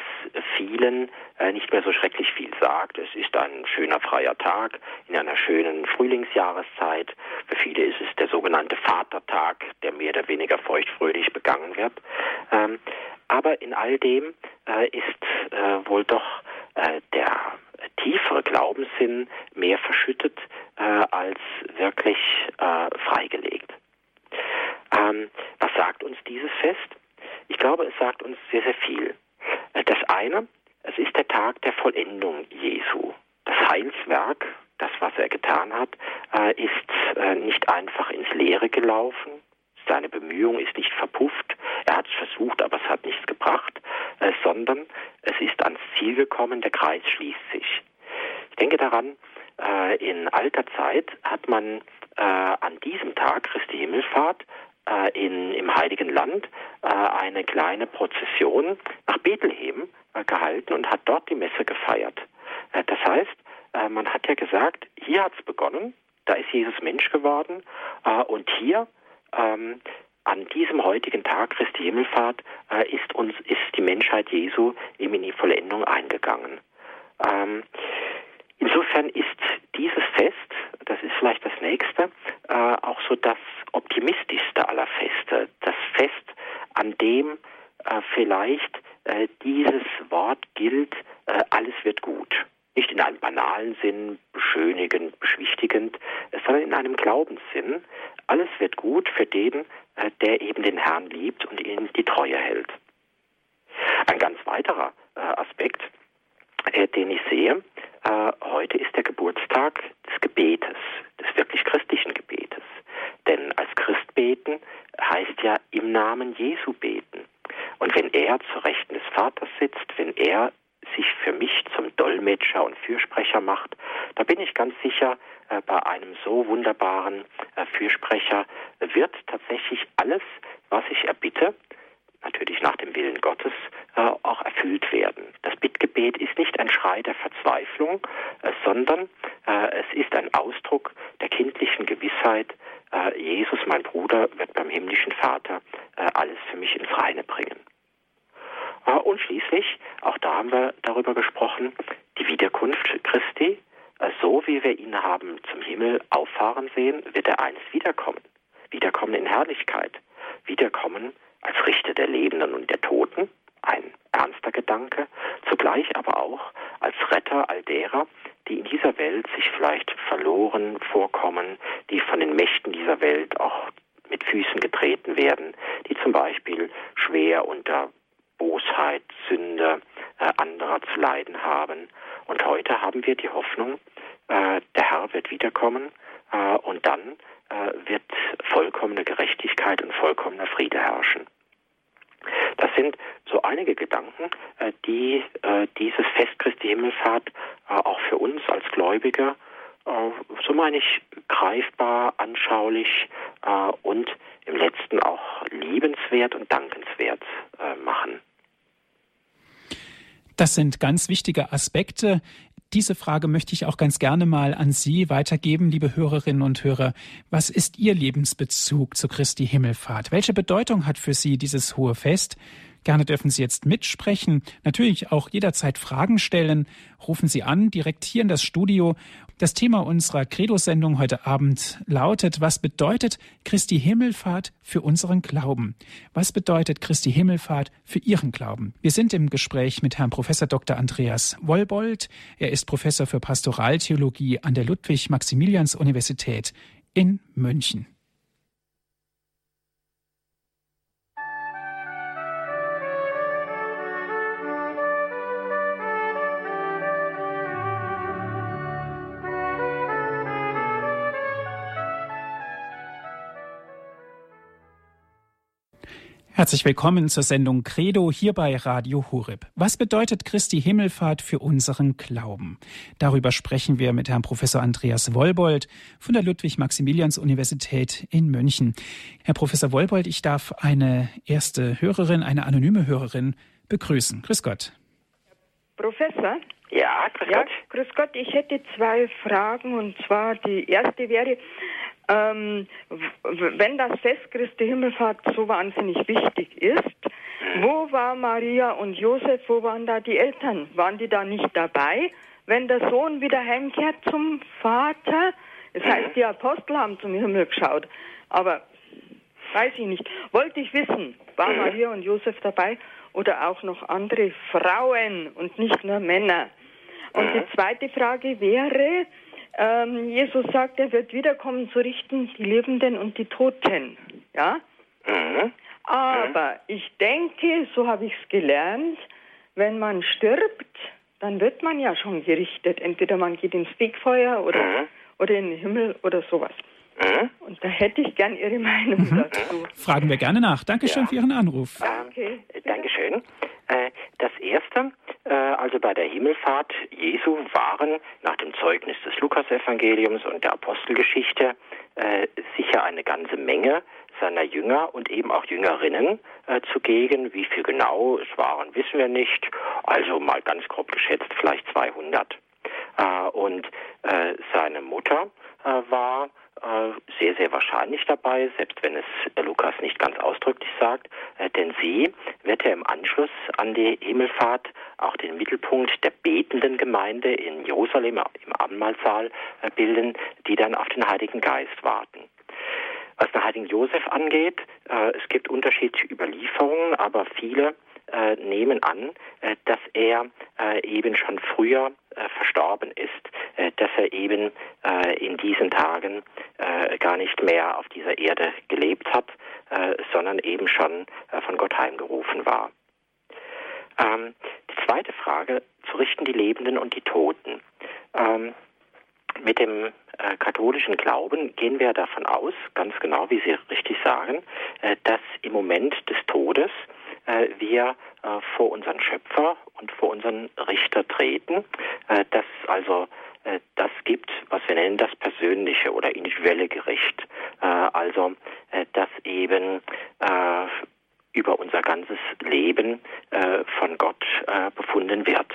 vielen äh, nicht mehr so schrecklich viel sagt. Es ist ein schöner freier Tag in einer schönen Frühlingsjahreszeit. Für viele ist es der sogenannte Vatertag, der mehr oder weniger feuchtfröhlich begangen wird. Ähm, aber in all dem äh, ist wohl doch der tiefere Glaubenssinn mehr verschüttet als wirklich freigelegt. Ähm, was sagt uns dieses Fest? Ich glaube, es sagt uns sehr, sehr viel. Äh, das eine, es ist der Tag der Vollendung Jesu. Das Heilswerk, das, was er getan hat, äh, ist äh, nicht einfach ins Leere gelaufen. Seine Bemühung ist nicht verpufft. Er hat es versucht, aber es hat nichts gebracht, sondern es ist ans Ziel gekommen. Der Kreis schließt sich. Ich denke daran, in alter Zeit hat man an diesem Tag, Christi Himmelfahrt, äh, in, im Heiligen Land äh, eine kleine Prozession nach Bethlehem äh, gehalten und hat dort die Messe gefeiert. Äh, das heißt, äh, man hat ja gesagt, hier hat es begonnen, da ist Jesus Mensch geworden äh, und hier ähm, an diesem heutigen Tag Christi Himmelfahrt ist uns ist die Menschheit Jesu eben in die Vollendung eingegangen. Ähm, insofern ist dieses Fest, das ist vielleicht das nächste, auch so das optimistischste aller Feste, das Fest, an dem äh, vielleicht äh, dieses Wort gilt, äh, alles wird gut. Nicht in einem banalen Sinn, beschönigend, beschwichtigend, sondern in einem Glaubenssinn. Alles wird gut für den, äh, der eben den Herrn liebt und ihm die Treue hält. Ein ganz weiterer äh, Aspekt, äh, den ich sehe, heute ist der Geburtstag des Gebetes, des wirklich christlichen Gebetes. Denn als Christ beten heißt ja im Namen Jesu beten. Und wenn er zu Rechten des Vaters sitzt, wenn er sich für mich zum Dolmetscher und Fürsprecher macht, da bin ich ganz sicher, äh, bei einem so wunderbaren äh, Fürsprecher wird tatsächlich alles, was ich erbitte, natürlich nach dem Willen Gottes, äh, auch erfüllt werden. Das Bittgebet ist nicht ein Schrei der Verzweiflung, äh, sondern äh, es ist ein Ausdruck der kindlichen Gewissheit, äh, Jesus, mein Bruder, wird beim himmlischen Vater äh, alles für mich ins Reine bringen. Äh, und schließlich, auch da haben wir darüber gesprochen, die Wiederkunft Christi, so wie wir ihn haben zum Himmel auffahren sehen, wird er einst wiederkommen. Wiederkommen in Herrlichkeit. Wiederkommen als Richter der Lebenden und der Toten, ein ernster Gedanke, zugleich aber auch als Retter all derer, die in dieser Welt sich vielleicht verloren vorkommen, die von den Mächten dieser Welt auch mit Füßen getreten werden, die zum Beispiel schwer unter Bosheit, Sünde äh, anderer zu leiden haben. Und heute haben wir die Hoffnung, äh, der Herr wird wiederkommen und dann wird vollkommene Gerechtigkeit und vollkommener Friede herrschen. Das sind so einige Gedanken, die dieses Fest Christi Himmelfahrt auch für uns als Gläubige so meine ich, greifbar, anschaulich äh, und im letzten auch liebenswert und dankenswert äh, machen. Das sind ganz wichtige Aspekte. Diese Frage möchte ich auch ganz gerne mal an Sie weitergeben, liebe Hörerinnen und Hörer. Was ist Ihr Lebensbezug zu Christi Himmelfahrt? Welche Bedeutung hat für Sie dieses hohe Fest? Gerne dürfen Sie jetzt mitsprechen, natürlich auch jederzeit Fragen stellen. Rufen Sie an, direkt hier in das Studio. Das Thema unserer Credo-Sendung heute Abend lautet, was bedeutet Christi Himmelfahrt für unseren Glauben? Was bedeutet Christi Himmelfahrt für Ihren Glauben? Wir sind im Gespräch mit Herrn Professor Dr. Andreas Wollbold. Er ist Professor für Pastoraltheologie an der Ludwig-Maximilians-Universität in München. Herzlich willkommen zur Sendung Credo hier bei Radio Horeb. Was bedeutet Christi Himmelfahrt für unseren Glauben? Darüber sprechen wir mit Herrn Professor Andreas Wollbold von der Ludwig-Maximilians-Universität in München. Herr Professor Wollbold, ich darf eine erste Hörerin, eine anonyme Hörerin begrüßen. Grüß Gott. Professor? Ja, grüß ja, Gott. Grüß Gott, ich hätte zwei Fragen und zwar die erste wäre, ähm, wenn das Fest Christi Himmelfahrt so wahnsinnig wichtig ist, wo war Maria und Josef, wo waren da die Eltern? Waren die da nicht dabei? Wenn der Sohn wieder heimkehrt zum Vater, das heißt, die Apostel haben zum Himmel geschaut, aber weiß ich nicht. Wollte ich wissen, war Maria und Josef dabei oder auch noch andere Frauen und nicht nur Männer? Und die zweite Frage wäre, ähm, Jesus sagt, er wird wiederkommen zu richten die Lebenden und die Toten. Ja? Mhm. Aber ich denke, so habe ich es gelernt, wenn man stirbt, dann wird man ja schon gerichtet. Entweder man geht ins Fegfeuer oder, Mhm. oder in den Himmel oder sowas. Mhm. Und da hätte ich gern Ihre Meinung dazu. Fragen wir gerne nach. Dankeschön Ja. für Ihren Anruf. Okay. Äh, Dankeschön. Äh, Das erste, also bei der Himmelfahrt Jesu waren nach dem Zeugnis des Lukasevangeliums und der Apostelgeschichte äh, sicher eine ganze Menge seiner Jünger und eben auch Jüngerinnen äh, zugegen. Wie viel genau es waren, wissen wir nicht. Also mal ganz grob geschätzt vielleicht 200. Äh, und äh, seine Mutter äh, war äh, sehr, sehr wahrscheinlich dabei, selbst wenn es äh, Lukas nicht ganz ausdrücklich sagt, äh, denn sie wird ja im Anschluss an die Himmelfahrt auch den Mittelpunkt der betenden Gemeinde in Jerusalem im Abendmahlsaal äh, bilden, die dann auf den Heiligen Geist warten. Was den heiligen Josef angeht, äh, es gibt unterschiedliche Überlieferungen, aber viele äh, nehmen an, äh, dass er äh, eben schon früher äh, verstorben ist, äh, dass er eben äh, in diesen Tagen gar nicht mehr auf dieser Erde gelebt hat, sondern eben schon von Gott heimgerufen war. Ähm, die zweite Frage, zu richten die Lebenden und die Toten. Ähm, mit dem äh, katholischen Glauben gehen wir davon aus, ganz genau wie Sie richtig sagen, äh, dass im Moment des Todes wir äh, vor unseren Schöpfer und vor unseren Richter treten, äh, dass also äh, das gibt, was wir nennen das persönliche oder individuelle Gericht. Äh, also, äh, dass eben äh, über unser ganzes Leben äh, von Gott äh, befunden wird.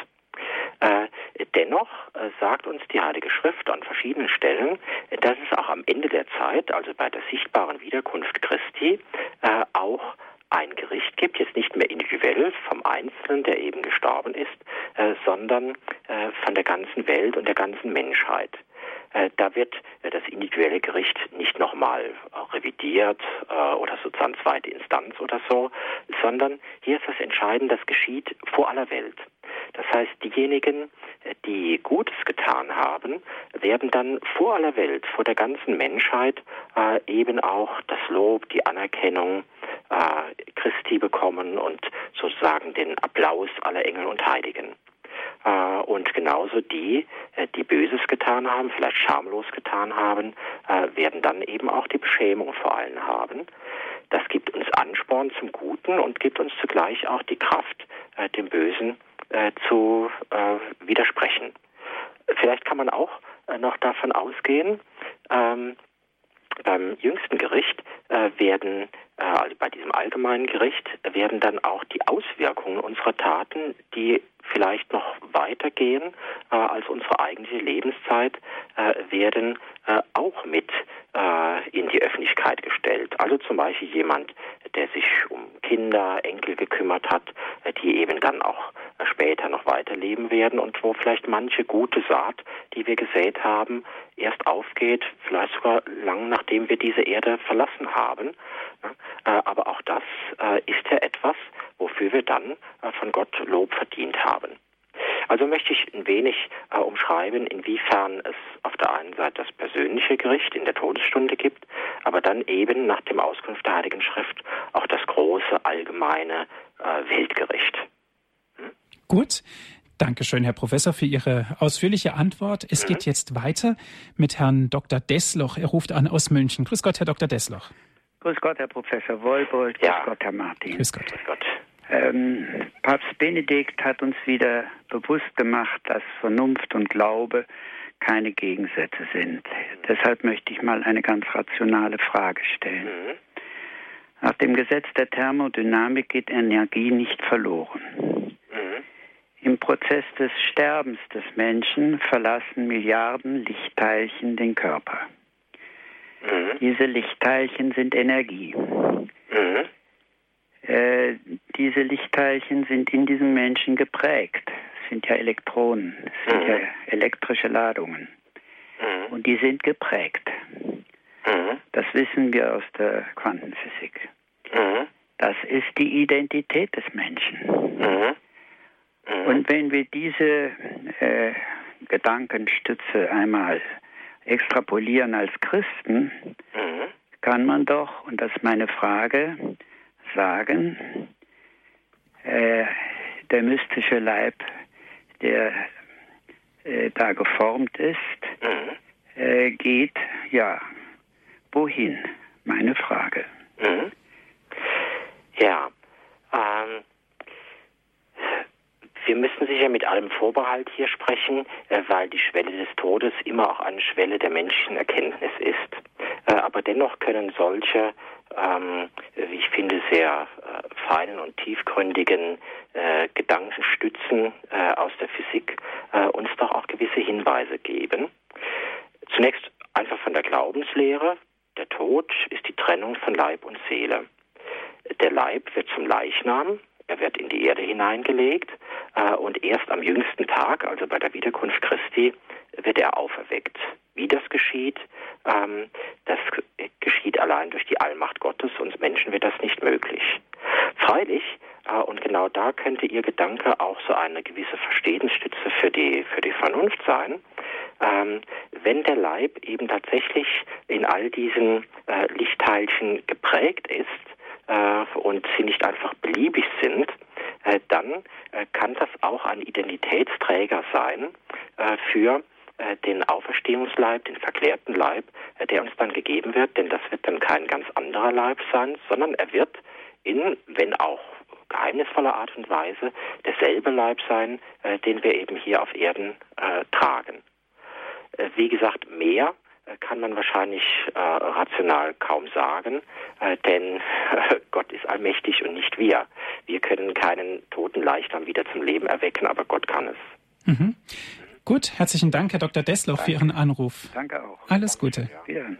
Äh, dennoch äh, sagt uns die Heilige Schrift an verschiedenen Stellen, äh, dass es auch am Ende der Zeit, also bei der sichtbaren Wiederkunft Christi, äh, auch ein Gericht gibt, jetzt nicht mehr individuell vom Einzelnen, der eben gestorben ist, äh, sondern äh, von der ganzen Welt und der ganzen Menschheit. Äh, da wird äh, das individuelle Gericht nicht nochmal äh, revidiert oder sozusagen zweite Instanz oder so, sondern hier ist das Entscheidende, das geschieht vor aller Welt. Das heißt, diejenigen, die Gutes getan haben, werden dann vor aller Welt, vor der ganzen Menschheit eben auch das Lob, die Anerkennung äh, Christi bekommen und sozusagen den Applaus aller Engel und Heiligen. Äh, und genauso die, äh, die Böses getan haben, vielleicht schamlos getan haben, äh, werden dann eben auch die Beschämung vor allen haben. Das gibt uns Ansporn zum Guten und gibt uns zugleich auch die Kraft, dem Bösen zu widersprechen. Vielleicht kann man auch noch davon ausgehen, ähm, beim jüngsten Gericht äh, werden, äh, also bei diesem allgemeinen Gericht, werden dann auch die Auswirkungen unserer Taten, die vielleicht noch weitergehen äh, als unsere eigentliche Lebenszeit, äh, werden äh, auch mit äh, in die Öffentlichkeit gestellt. Also zum Beispiel jemand, der sich um Kinder, Enkel gekümmert hat, die eben dann auch später noch weiterleben werden und wo vielleicht manche gute Saat, die wir gesät haben, erst aufgeht, vielleicht sogar lang nachdem wir diese Erde verlassen haben. Äh, aber auch das äh, ist ja etwas, wofür wir dann äh, von Gott Lob verdient haben. Also möchte ich ein wenig äh, umschreiben, inwiefern es auf der einen Seite das persönliche Gericht in der Todesstunde gibt, aber dann eben nach dem Auskunft der Heiligen Schrift auch das große allgemeine äh, Weltgericht. Gut. Dankeschön, Herr Professor, für Ihre ausführliche Antwort. Es geht jetzt weiter mit Herrn Dr. Desloch. Er ruft an aus München. Grüß Gott, Herr Dr. Desloch. Grüß Gott, Herr Professor Wolbold. Grüß Ja. Gott, Herr Martin. Grüß Gott. Grüß Gott. Ähm, Papst Benedikt hat uns wieder bewusst gemacht, dass Vernunft und Glaube keine Gegensätze sind. Deshalb möchte ich mal eine ganz rationale Frage stellen. Mhm. Nach dem Gesetz der Thermodynamik geht Energie nicht verloren. Mhm. Im Prozess des Sterbens des Menschen verlassen Milliarden Lichtteilchen den Körper. Mhm. Diese Lichtteilchen sind Energie. Mhm. Äh, diese Lichtteilchen sind in diesem Menschen geprägt. Es sind ja Elektronen, es sind Mhm. ja elektrische Ladungen. Mhm. Und die sind geprägt. Mhm. Das wissen wir aus der Quantenphysik. Das ist die Identität des Menschen. Und wenn wir diese äh, Gedankenstütze einmal extrapolieren als Christen, Mhm. kann man doch, und das ist meine Frage, sagen, äh, der mystische Leib, der äh, da geformt ist, Mhm. äh, geht, ja, wohin? Meine Frage. Mhm. Ja, ähm, wir müssen sicher mit allem Vorbehalt hier sprechen, äh, weil die Schwelle des Todes immer auch eine Schwelle der menschlichen Erkenntnis ist. Äh, aber dennoch können solche, ähm, wie ich finde, sehr äh, feinen und tiefgründigen Gedankenstützen aus der Physik uns doch auch gewisse Hinweise geben. Zunächst einfach von der Glaubenslehre. Der Tod ist die Trennung von Leib und Seele. Der Leib wird zum Leichnam, er wird in die Erde hineingelegt äh, und erst am jüngsten Tag, also bei der Wiederkunft Christi, wird er auferweckt. Wie das geschieht, ähm, das geschieht allein durch die Allmacht Gottes, uns Menschen wird das nicht möglich. Freilich, äh, und genau da könnte Ihr Gedanke auch so eine gewisse Verstehensstütze für die, für die Vernunft sein, ähm, wenn der Leib eben tatsächlich in all diesen äh, Lichtteilchen geprägt ist äh, und sie nicht einfach beliebig sind, äh, dann äh, kann das auch ein Identitätsträger sein äh, für äh, den Auferstehungsleib, den verklärten Leib, äh, der uns dann gegeben wird, denn das wird dann kein ganz anderer Leib sein, sondern er wird in, wenn auch geheimnisvoller Art und Weise, derselbe Leib sein, den wir eben hier auf Erden tragen. Wie gesagt, mehr kann man wahrscheinlich äh, rational kaum sagen, äh, denn Gott ist allmächtig und nicht wir. Wir können keinen toten Leichnam wieder zum Leben erwecken, aber Gott kann es. Mhm. Gut, herzlichen Dank, Herr Dr. Dessloch, für Ihren Anruf. Danke auch. Alles Gute. Wiederhören.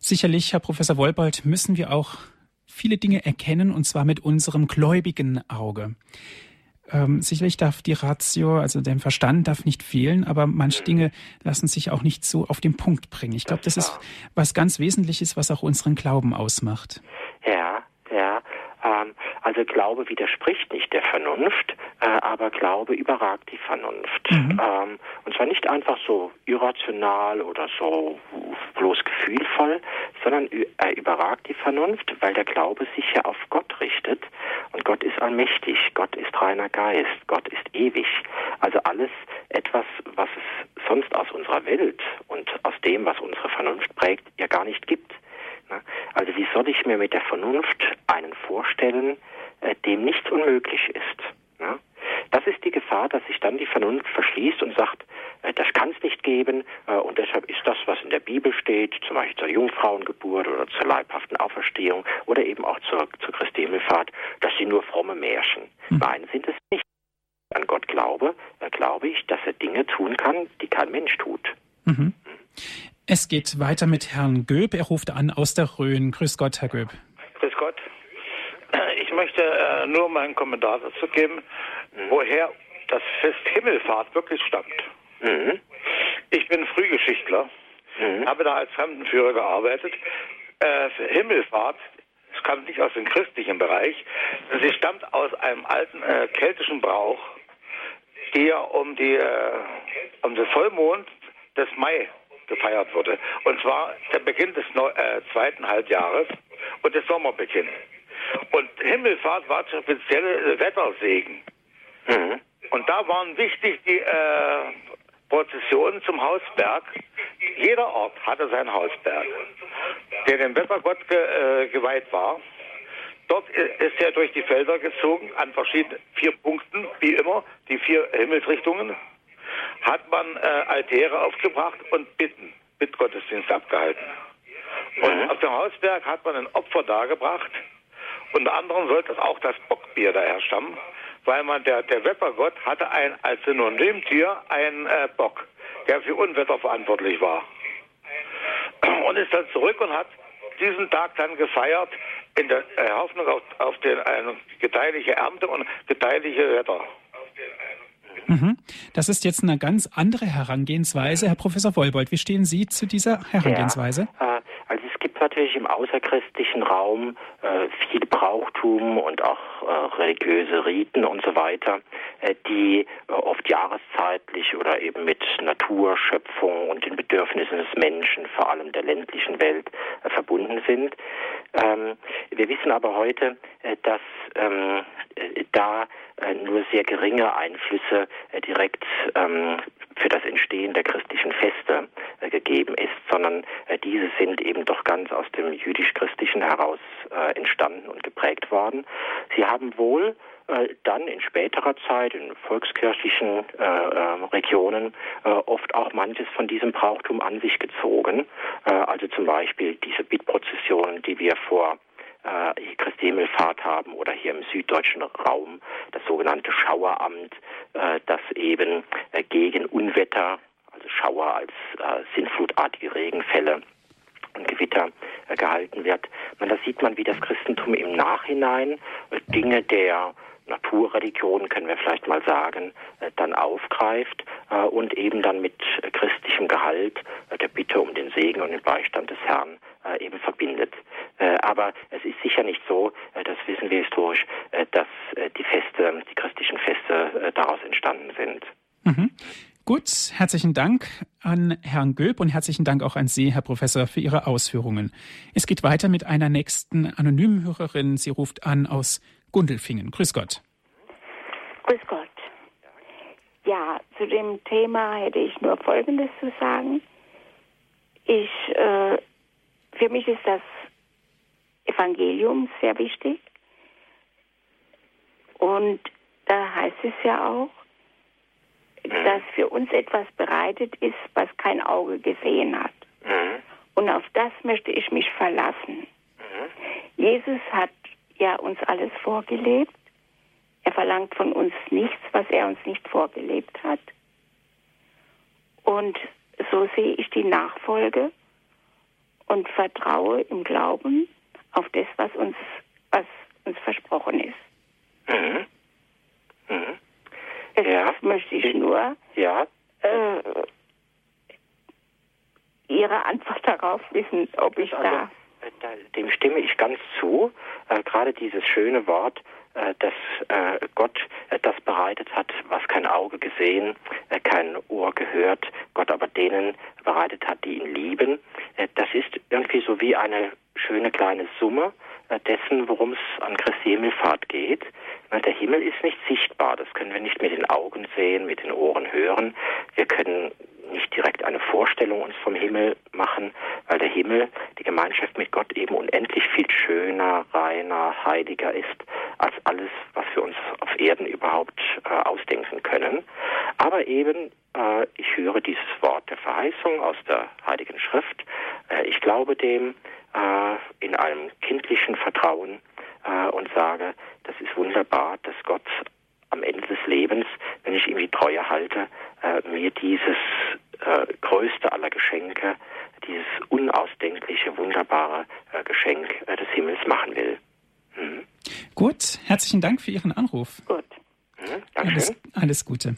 Sicherlich, Herr Professor Wolbold, müssen wir auch viele Dinge erkennen, und zwar mit unserem gläubigen Auge. Ähm, sicherlich darf die Ratio, also der Verstand darf nicht fehlen, aber manche Dinge lassen sich auch nicht so auf den Punkt bringen. Ich glaube, das ist was ganz Wesentliches, was auch unseren Glauben ausmacht. Ja, also Glaube widerspricht nicht der Vernunft, äh, aber Glaube überragt die Vernunft. Mhm. Ähm, und zwar nicht einfach so irrational oder so bloß gefühlvoll, sondern er überragt die Vernunft, weil der Glaube sich ja auf Gott richtet. Und Gott ist allmächtig, Gott ist reiner Geist, Gott ist ewig. Also alles etwas, was es sonst aus unserer Welt und aus dem, was unsere Vernunft prägt, ja gar nicht gibt. Also wie soll ich mir mit der Vernunft einen vorstellen, äh, dem nichts unmöglich ist? Ne? Das ist die Gefahr, dass sich dann die Vernunft verschließt und sagt, äh, das kann es nicht geben äh, und deshalb ist das, was in der Bibel steht, zum Beispiel zur Jungfrauengeburt oder zur leibhaften Auferstehung oder eben auch zur, zur Christi Himmelfahrt, das sind nur fromme Märchen. Nein, sind es nicht. An Gott glaube, glaube ich, dass er Dinge tun kann, die kein Mensch tut. Mhm. Es geht weiter mit Herrn Göb. Er ruft an aus der Rhön. Grüß Gott, Herr Göb. Grüß Gott. Ich möchte äh, nur meinen Kommentar dazu geben, woher das Fest Himmelfahrt wirklich stammt. Mhm. Ich bin Frühgeschichtler, mhm. habe da als Fremdenführer gearbeitet. Äh, Himmelfahrt es kam nicht aus dem christlichen Bereich. Sie stammt aus einem alten äh, keltischen Brauch, der um, die, äh, um den Vollmond des Mai gefeiert wurde. Und zwar der Beginn des Neu äh, zweiten Halbjahres und des Sommerbeginn. Und Himmelfahrt war der spezielle Wettersegen. Mhm. Und da waren wichtig die äh, Prozessionen zum Hausberg. Jeder Ort hatte seinen Hausberg, der dem Wettergott ge, äh, geweiht war. Dort ist er durch die Felder gezogen, an verschiedenen vier Punkten, wie immer, die vier Himmelsrichtungen hat man äh, Altäre aufgebracht und Bitten, Bittgottesdienst abgehalten. Und mhm. auf dem Hausberg hat man ein Opfer dargebracht. Unter anderem sollte es auch das Bockbier daher stammen, weil man der, der Wettergott hatte ein, als Synonymtier einen äh, Bock, der für Unwetter verantwortlich war. Und ist dann zurück und hat diesen Tag dann gefeiert in der äh, Hoffnung auf, auf den, eine gedeihliche Ernte und gedeihliche Wetter. Mhm. Das ist jetzt eine ganz andere Herangehensweise. Herr Professor Wollbold, wie stehen Sie zu dieser Herangehensweise? Ja, äh, also es gibt natürlich im außerchristlichen Raum äh, viel Brauchtum und auch äh, religiöse Riten und so weiter, die äh, oft jahreszeitlich oder eben mit Natur, Schöpfung und den Bedürfnissen des Menschen, vor allem der ländlichen Welt, äh, verbunden sind. Ähm, wir wissen aber heute, äh, dass ähm, äh, da äh, nur sehr geringe Einflüsse äh, direkt ähm, für das Entstehen der christlichen Feste äh, gegeben ist, sondern äh, diese sind eben doch ganz aus dem jüdisch-christlichen heraus entstanden und geprägt worden. Sie haben wohl dann in späterer Zeit in volkskirchlichen äh, äh, Regionen äh, oft auch manches von diesem Brauchtum an sich gezogen. also zum Beispiel diese Bittprozessionen, die wir vor äh, Christi Himmelfahrt haben oder hier im süddeutschen Raum das sogenannte Schaueramt, äh, das eben äh, gegen Unwetter, also Schauer als äh, sinnflutartige Regenfälle und Gewitter äh, gehalten wird. Man, da sieht man, wie das Christentum im Nachhinein äh, Dinge der Naturreligion, können wir vielleicht mal sagen, äh, dann aufgreift äh, und eben dann mit christlichem Gehalt äh, der Bitte um den Segen und den Beistand des Herrn eben verbindet. Aber es ist sicher nicht so, das wissen wir historisch, dass die Feste, die christlichen Feste daraus entstanden sind. Mhm. Gut, herzlichen Dank an Herrn Göb und herzlichen Dank auch an Sie, Herr Professor, für Ihre Ausführungen. Es geht weiter mit einer nächsten anonymen Hörerin. Sie ruft an aus Gundelfingen. Grüß Gott. Grüß Gott. Ja, zu dem Thema hätte ich nur Folgendes zu sagen. Ich, äh, für mich ist das Evangelium sehr wichtig. Und da heißt es ja auch, dass für uns etwas bereitet ist, was kein Auge gesehen hat. Mhm. Und auf das möchte ich mich verlassen. Mhm. Jesus hat ja uns alles vorgelebt. Er verlangt von uns nichts, was er uns nicht vorgelebt hat. Und so sehe ich die Nachfolge und vertraue im Glauben auf das, was uns, was uns versprochen ist. Mhm. Mhm. Ja. möchte ich nur ja. äh, Ihre Antwort darauf wissen, ob ich also, da dem stimme ich ganz zu. äh, gerade dieses schöne Wort, äh, dass äh, Gott äh, das bereitet hat, was kein Auge gesehen, äh, kein Ohr gehört, Gott aber denen bereitet hat, die ihn lieben. Äh, das ist irgendwie so wie eine schöne kleine Summe dessen, worum es an Christi Himmelfahrt geht. Der Himmel ist nicht sichtbar, das können wir nicht mit den Augen sehen, mit den Ohren hören. Wir können nicht direkt eine Vorstellung uns vom Himmel machen, weil der Himmel, die Gemeinschaft mit Gott eben unendlich viel schöner, reiner, heiliger ist als alles, was wir uns auf Erden überhaupt äh, ausdenken können. Aber eben, äh, ich höre dieses Wort der Verheißung aus der Heiligen Schrift. Äh, ich glaube dem äh, in einem kindlichen Vertrauen äh, und sage, das ist wunderbar, dass Gott am Ende des Lebens, wenn ich ihm die Treue halte, äh, mir dieses äh, größte aller Geschenke, dieses unausdenkliche, wunderbare äh, Geschenk äh, des Himmels machen will. Mhm. Gut, herzlichen Dank für Ihren Anruf. Gut. Mhm, alles, alles Gute.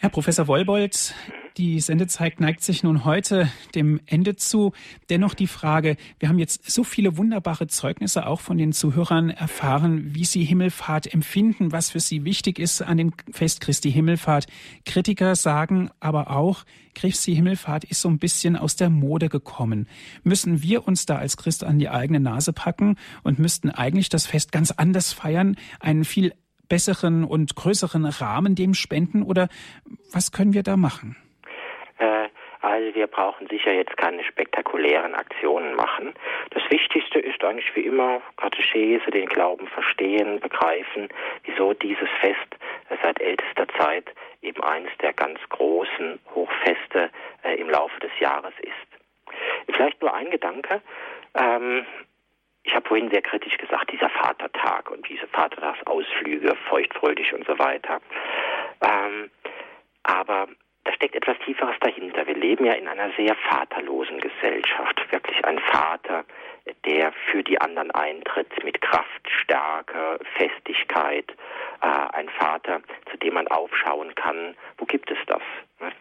Herr Professor Wollbold, die Sendezeit neigt sich nun heute dem Ende zu. Dennoch die Frage, wir haben jetzt so viele wunderbare Zeugnisse auch von den Zuhörern erfahren, wie sie Himmelfahrt empfinden, was für sie wichtig ist an dem Fest Christi Himmelfahrt. Kritiker sagen aber auch, Christi Himmelfahrt ist so ein bisschen aus der Mode gekommen. Müssen wir uns da als Christ an die eigene Nase packen und müssten eigentlich das Fest ganz anders feiern, einen viel besseren und größeren Rahmen dem spenden oder was können wir da machen? Äh, also wir brauchen sicher jetzt keine spektakulären Aktionen machen. Das Wichtigste ist eigentlich wie immer Katechese, den Glauben verstehen, begreifen, wieso dieses Fest äh, seit ältester Zeit eben eines der ganz großen Hochfeste äh, im Laufe des Jahres ist. Vielleicht nur ein Gedanke. Ähm, ich habe vorhin sehr kritisch gesagt, dieser Vatertag und diese Vatertagsausflüge, feuchtfröhlich und so weiter. Ähm, aber da steckt etwas Tieferes dahinter. Wir leben ja in einer sehr vaterlosen Gesellschaft. Wirklich ein Vater, der für die anderen eintritt mit Kraft, Stärke, Festigkeit. Äh, ein Vater, zu dem man aufschauen kann. Wo gibt es das?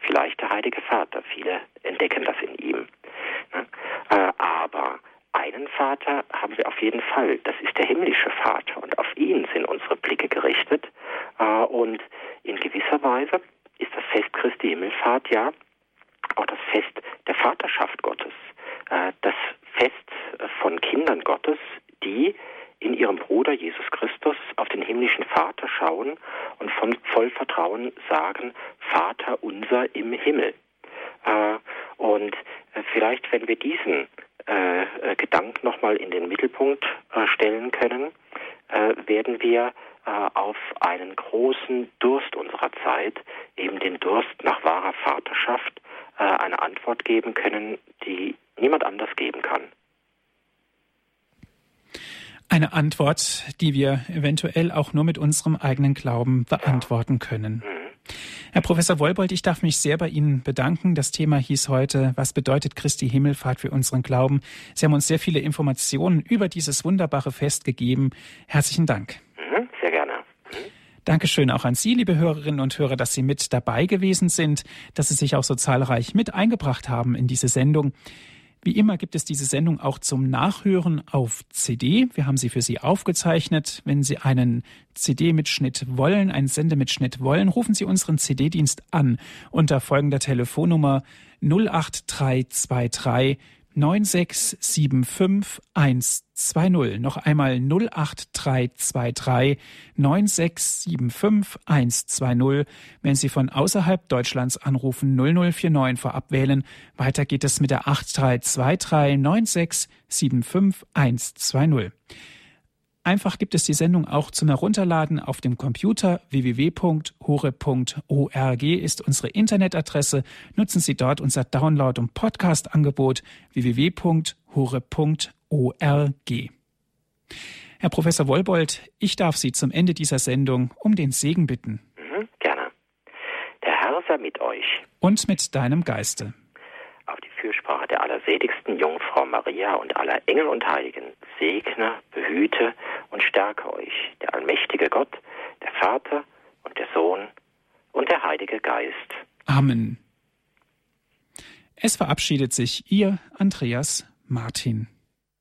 Vielleicht der Heilige Vater. Viele entdecken das in ihm. Äh, aber einen Vater haben wir auf jeden Fall. Das ist der himmlische Vater. Und auf ihn sind unsere Blicke gerichtet. Äh, und in gewisser Weise ist das Fest Christi Himmelfahrt ja auch das Fest der Vaterschaft Gottes. Äh, das Fest von Kindern Gottes, die in ihrem Bruder Jesus Christus auf den himmlischen Vater schauen und von voll Vertrauen sagen, Vater unser im Himmel. Äh, und vielleicht, wenn wir diesen äh, äh, Gedanken nochmal in den Mittelpunkt äh, stellen können, äh, werden wir äh, auf einen großen Durst unserer Zeit, eben den Durst nach wahrer Vaterschaft, äh, eine Antwort geben können, die niemand anders geben kann. Eine Antwort, die wir eventuell auch nur mit unserem eigenen Glauben beantworten können. Mhm. Herr Professor Wolbold, ich darf mich sehr bei Ihnen bedanken. Das Thema hieß heute, was bedeutet Christi Himmelfahrt für unseren Glauben? Sie haben uns sehr viele Informationen über dieses wunderbare Fest gegeben. Herzlichen Dank. Mhm, sehr gerne. Mhm. Dankeschön auch an Sie, liebe Hörerinnen und Hörer, dass Sie mit dabei gewesen sind, dass Sie sich auch so zahlreich mit eingebracht haben in diese Sendung. Wie immer gibt es diese Sendung auch zum Nachhören auf CD. Wir haben sie für Sie aufgezeichnet. Wenn Sie einen CD-Mitschnitt wollen, einen Sendemitschnitt wollen, rufen Sie unseren CD-Dienst an unter folgender Telefonnummer 08323 9675120. Noch einmal 08323 9675120. Wenn Sie von außerhalb Deutschlands anrufen, 0049 vorab wählen. Weiter geht es mit der 8323 9675120. Einfach gibt es die Sendung auch zum Herunterladen auf dem Computer. www.hore.org ist unsere Internetadresse. Nutzen Sie dort unser Download- und Podcast-Angebot www.hore.org. Herr Professor Wollbold, ich darf Sie zum Ende dieser Sendung um den Segen bitten. Mhm, gerne. Der Herr sei mit euch. Und mit deinem Geiste. Auf die Fürsprache der allerseligsten Jungfrau Maria und aller Engel und Heiligen segne, behüte und stärke euch der allmächtige Gott, der Vater und der Sohn und der Heilige Geist. Amen. Es verabschiedet sich Ihr Andreas Martin.